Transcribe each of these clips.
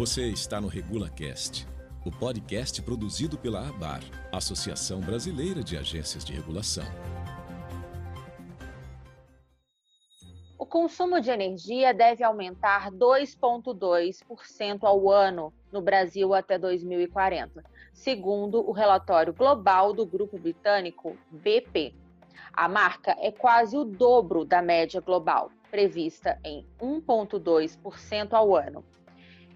Você está no RegulaCast, o podcast produzido pela ABAR, Associação Brasileira de Agências de Regulação. O consumo de energia deve aumentar 2,2% ao ano no Brasil até 2040, segundo o relatório global do grupo britânico BP. A marca é quase o dobro da média global, prevista em 1,2% ao ano.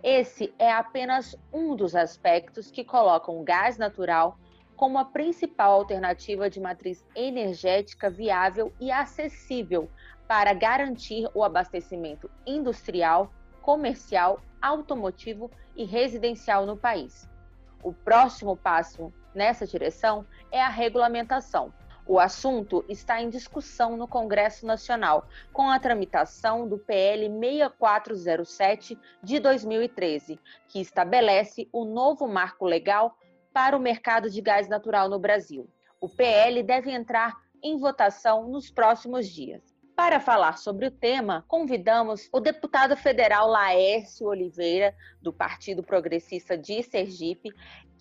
Esse é apenas um dos aspectos que colocam o gás natural como a principal alternativa de matriz energética viável e acessível para garantir o abastecimento industrial, comercial, automotivo e residencial no país. O próximo passo nessa direção é a regulamentação, o assunto está em discussão no Congresso Nacional, com a tramitação do PL 6407 de 2013, que estabelece o novo marco legal para o mercado de gás natural no Brasil. O PL deve entrar em votação nos próximos dias. Para falar sobre o tema, convidamos o deputado federal Laércio Oliveira, do Partido Progressista de Sergipe,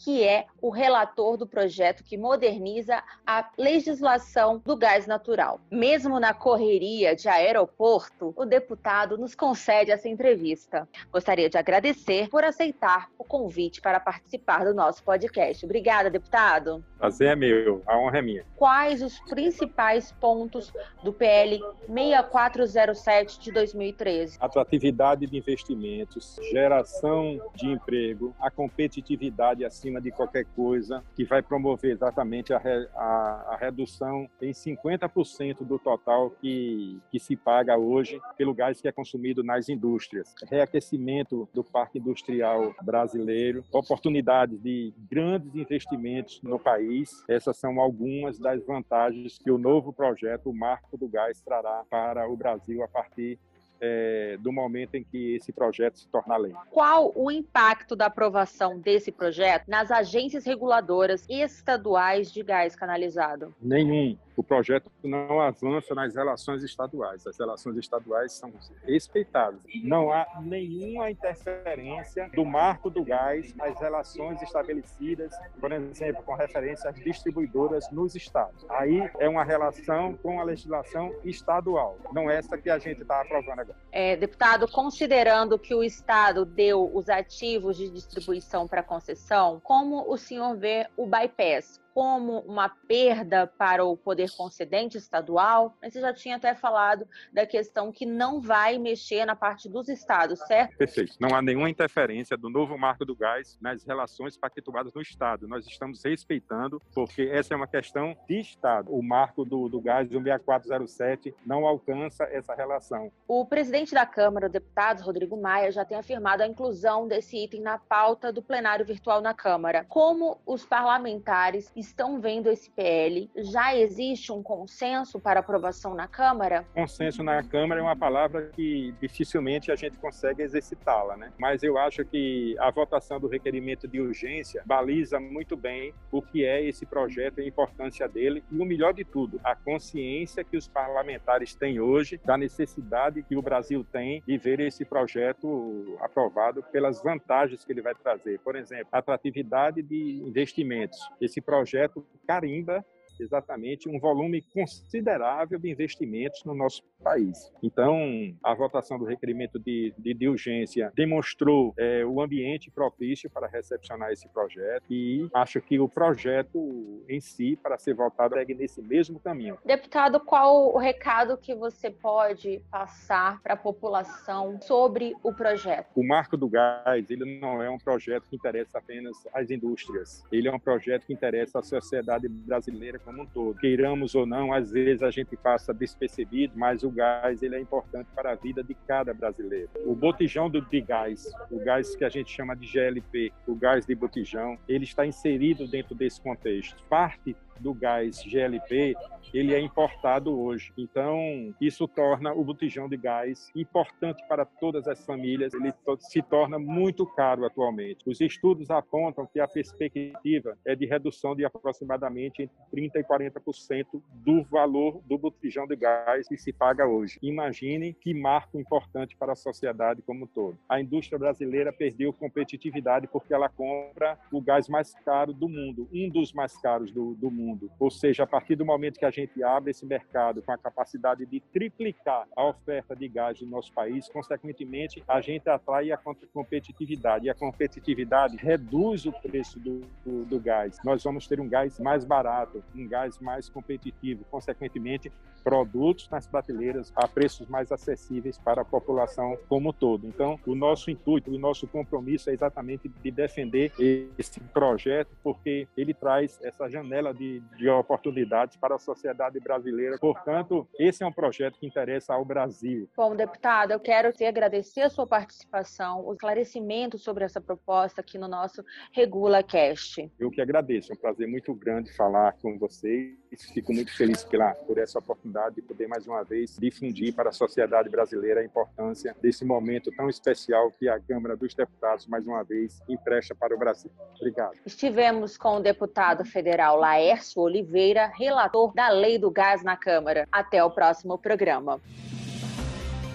que é o relator do projeto que moderniza a legislação do gás natural. Mesmo na correria de aeroporto, o deputado nos concede essa entrevista. Gostaria de agradecer por aceitar o convite para participar do nosso podcast. Obrigada, deputado. Prazer é meu, a honra é minha. Quais os principais pontos do PL 6407 de 2013? Atratividade de investimentos, geração de emprego, a competitividade acima de qualquer coisa, que vai promover exatamente a, re, a, a redução em 50% do total que, que se paga hoje pelo gás que é consumido nas indústrias. Reaquecimento do parque industrial brasileiro, oportunidades de grandes investimentos no país. Essas são algumas das vantagens que o novo projeto, o Marco do Gás, trará para o Brasil a partir é, do momento em que esse projeto se tornar lei. Qual o impacto da aprovação desse projeto nas agências reguladoras estaduais de gás canalizado? Nenhum o projeto não avança nas relações estaduais. As relações estaduais são respeitadas. Não há nenhuma interferência do marco do gás nas relações estabelecidas, por exemplo, com referência às distribuidoras nos estados. Aí é uma relação com a legislação estadual, não essa que a gente está aprovando agora. É, deputado, considerando que o estado deu os ativos de distribuição para concessão, como o senhor vê o bypass? Como uma perda para o poder concedente estadual, mas você já tinha até falado da questão que não vai mexer na parte dos estados, certo? Perfeito. Não há nenhuma interferência do novo marco do gás nas relações pactuadas no estado. Nós estamos respeitando, porque essa é uma questão de estado. O marco do, do gás, o 6407, não alcança essa relação. O presidente da Câmara, o deputado Rodrigo Maia, já tem afirmado a inclusão desse item na pauta do plenário virtual na Câmara. Como os parlamentares estão vendo esse PL? Já existe um consenso para aprovação na Câmara? Consenso na Câmara é uma palavra que dificilmente a gente consegue exercitá-la, né? Mas eu acho que a votação do requerimento de urgência baliza muito bem o que é esse projeto e a importância dele e o melhor de tudo, a consciência que os parlamentares têm hoje da necessidade que o Brasil tem de ver esse projeto aprovado pelas vantagens que ele vai trazer. Por exemplo, atratividade de investimentos. Esse projeto projeto carimba exatamente um volume considerável de investimentos no nosso país. Então, a votação do requerimento de, de, de urgência demonstrou é, o ambiente propício para recepcionar esse projeto e acho que o projeto em si, para ser votado, segue nesse mesmo caminho. Deputado, qual o recado que você pode passar para a população sobre o projeto? O Marco do Gás, ele não é um projeto que interessa apenas as indústrias. Ele é um projeto que interessa a sociedade brasileira como um todo. Queiramos ou não, às vezes a gente passa despercebido, mas o gás ele é importante para a vida de cada brasileiro. O botijão do, de gás, o gás que a gente chama de GLP, o gás de botijão, ele está inserido dentro desse contexto. Parte do gás GLP ele é importado hoje. Então, isso torna o botijão de gás importante para todas as famílias. Ele se torna muito caro atualmente. Os estudos apontam que a perspectiva é de redução de aproximadamente entre 30% e 40% do valor do botijão de gás que se paga hoje. Imagine que marco importante para a sociedade como um todo. A indústria brasileira perdeu competitividade porque ela compra o gás mais caro do mundo, um dos mais caros do, do mundo. Ou seja, a partir do momento que a gente abre esse mercado com a capacidade de triplicar a oferta de gás no nosso país, consequentemente, a gente atrai a competitividade. E a competitividade reduz o preço do, do, do gás. Nós vamos ter um gás mais barato, um gás mais competitivo. Consequentemente, produtos nas prateleiras a preços mais acessíveis para a população como um todo. Então, o nosso intuito, o nosso compromisso é exatamente de defender esse projeto, porque ele traz essa janela de, de oportunidades para a sociedade brasileira. Portanto, esse é um projeto que interessa ao Brasil. Bom, deputado, eu quero te agradecer a sua participação, o esclarecimento sobre essa proposta aqui no nosso Regula Cast. Eu que agradeço, é um prazer muito grande falar com vocês. Fico muito feliz pela, por essa oportunidade de poder mais uma vez difundir para a sociedade brasileira a importância desse momento tão especial que a Câmara dos Deputados mais uma vez empresta para o Brasil. Obrigado. Estivemos com o deputado federal Laércio Oliveira, relator da Lei do Gás na Câmara. Até o próximo programa.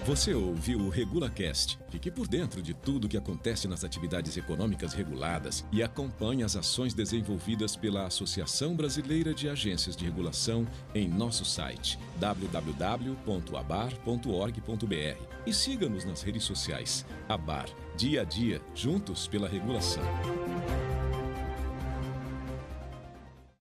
Você ouviu o RegulaCast. Fique por dentro de tudo o que acontece nas atividades econômicas reguladas e acompanhe as ações desenvolvidas pela Associação Brasileira de Agências de Regulação em nosso site www.abar.org.br e siga-nos nas redes sociais. Abar, dia a dia, juntos pela regulação.